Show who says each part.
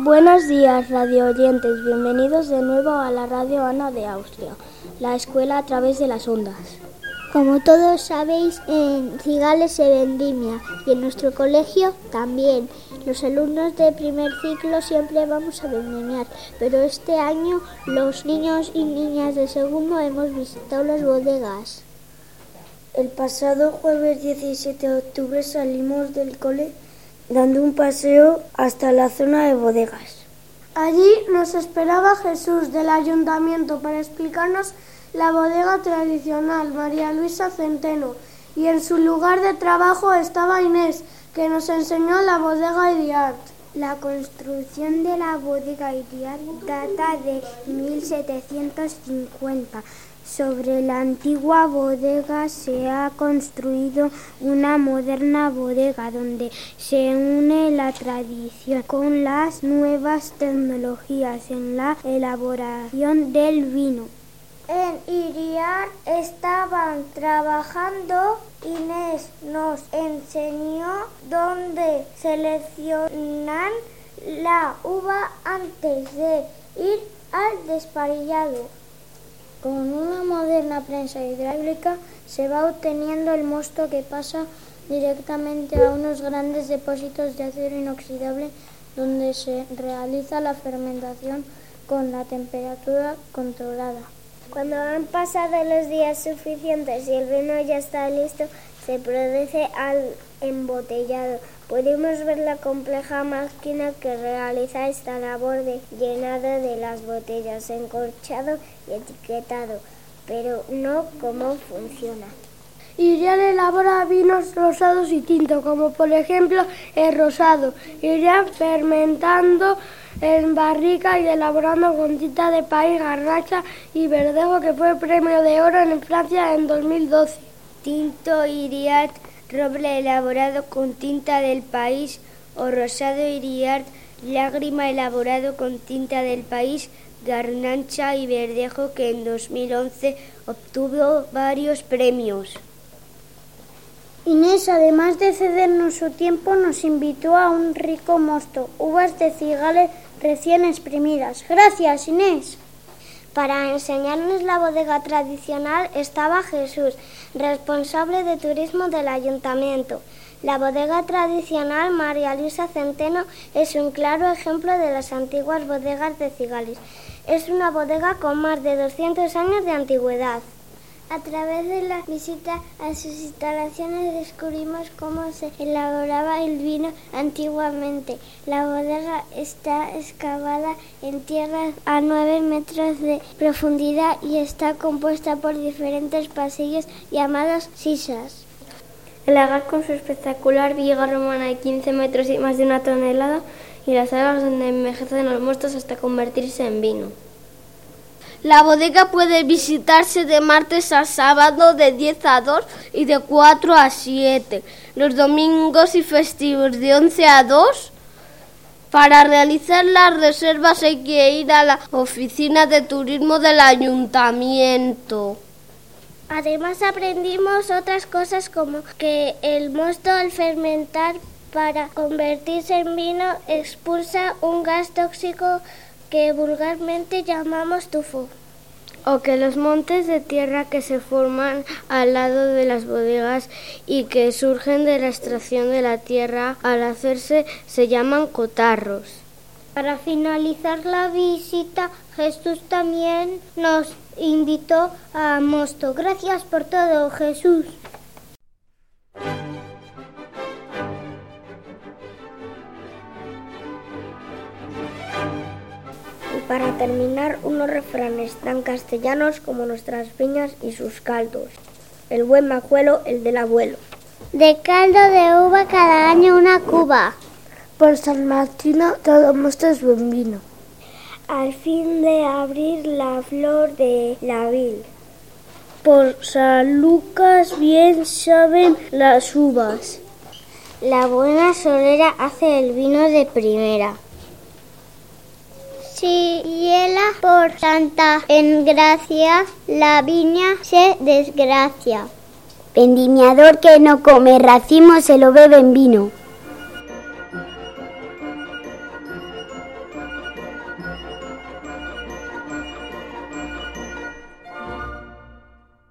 Speaker 1: Buenos días, radio oyentes. Bienvenidos de nuevo a la Radio Ana de Austria, la escuela a través de las ondas.
Speaker 2: Como todos sabéis, en Cigales se vendimia y en nuestro colegio también. Los alumnos de primer ciclo siempre vamos a vendimiar, pero este año los niños y niñas de segundo hemos visitado las bodegas.
Speaker 3: El pasado jueves 17 de octubre salimos del cole dando un paseo hasta la zona de bodegas.
Speaker 4: Allí nos esperaba Jesús del ayuntamiento para explicarnos la bodega tradicional María Luisa Centeno y en su lugar de trabajo estaba Inés, que nos enseñó la bodega Iriart.
Speaker 5: La construcción de la bodega Iriart data de 1750. Sobre la antigua bodega se ha construido una moderna bodega donde se une la tradición con las nuevas tecnologías en la elaboración del vino.
Speaker 2: En Iriar estaban trabajando. Inés nos enseñó dónde seleccionan la uva antes de ir al desparillado.
Speaker 6: Con una moderna prensa hidráulica se va obteniendo el mosto que pasa directamente a unos grandes depósitos de acero inoxidable donde se realiza la fermentación con la temperatura controlada.
Speaker 7: Cuando han pasado los días suficientes y el vino ya está listo, se produce al embotellado. Podemos ver la compleja máquina que realiza esta labor de llenado de las botellas, encorchado y etiquetado, pero no cómo funciona.
Speaker 4: Irían elabora vinos rosados y tintos, como por ejemplo el rosado. Irían fermentando en barrica y elaborando con tinta de país, garracha y verdejo, que fue premio de oro en Francia en 2012.
Speaker 7: Tinto Iriart, roble elaborado con tinta del país, o rosado Iriart, lágrima elaborado con tinta del país, garnacha y verdejo, que en 2011 obtuvo varios premios.
Speaker 2: Inés, además de cedernos su tiempo, nos invitó a un rico mosto, uvas de cigales recién exprimidas. Gracias, Inés.
Speaker 8: Para enseñarnos la bodega tradicional estaba Jesús, responsable de turismo del ayuntamiento. La bodega tradicional María Luisa Centeno es un claro ejemplo de las antiguas bodegas de Cigales. Es una bodega con más de 200 años de antigüedad.
Speaker 5: A través de la visita a sus instalaciones descubrimos cómo se elaboraba el vino antiguamente. La bodega está excavada en tierra a 9 metros de profundidad y está compuesta por diferentes pasillos llamados sisas.
Speaker 6: El lagar con su espectacular viga romana de 15 metros y más de una tonelada y las salas donde envejecen los muertos hasta convertirse en vino.
Speaker 1: La bodega puede visitarse de martes a sábado de 10 a 2 y de 4 a 7. Los domingos y festivos de 11 a 2. Para realizar las reservas hay que ir a la oficina de turismo del ayuntamiento.
Speaker 5: Además aprendimos otras cosas como que el mosto al fermentar para convertirse en vino expulsa un gas tóxico que vulgarmente llamamos tufo.
Speaker 6: O que los montes de tierra que se forman al lado de las bodegas y que surgen de la extracción de la tierra al hacerse se llaman cotarros.
Speaker 2: Para finalizar la visita, Jesús también nos invitó a Mosto. Gracias por todo, Jesús.
Speaker 3: Para terminar unos refranes tan castellanos como nuestras viñas y sus caldos. El buen majuelo, el del abuelo.
Speaker 2: De caldo de uva cada año una cuba.
Speaker 3: Por San Martino todo mosto es buen vino.
Speaker 7: Al fin de abrir la flor de la vil.
Speaker 3: Por San Lucas bien saben las uvas.
Speaker 5: La buena solera hace el vino de primera.
Speaker 2: Si hiela por tanta engracia, la viña se desgracia.
Speaker 9: Vendimiador que no come racimo se lo bebe en vino.